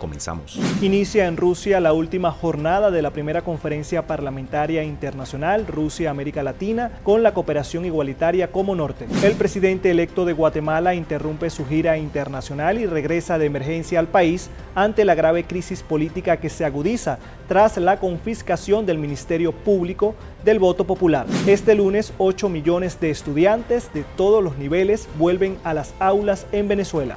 Comenzamos. Inicia en Rusia la última jornada de la primera conferencia parlamentaria internacional Rusia-América Latina con la cooperación igualitaria como norte. El presidente electo de Guatemala interrumpe su gira internacional y regresa de emergencia al país ante la grave crisis política que se agudiza tras la confiscación del Ministerio Público del voto popular. Este lunes, 8 millones de estudiantes de todos los niveles vuelven a las aulas en Venezuela.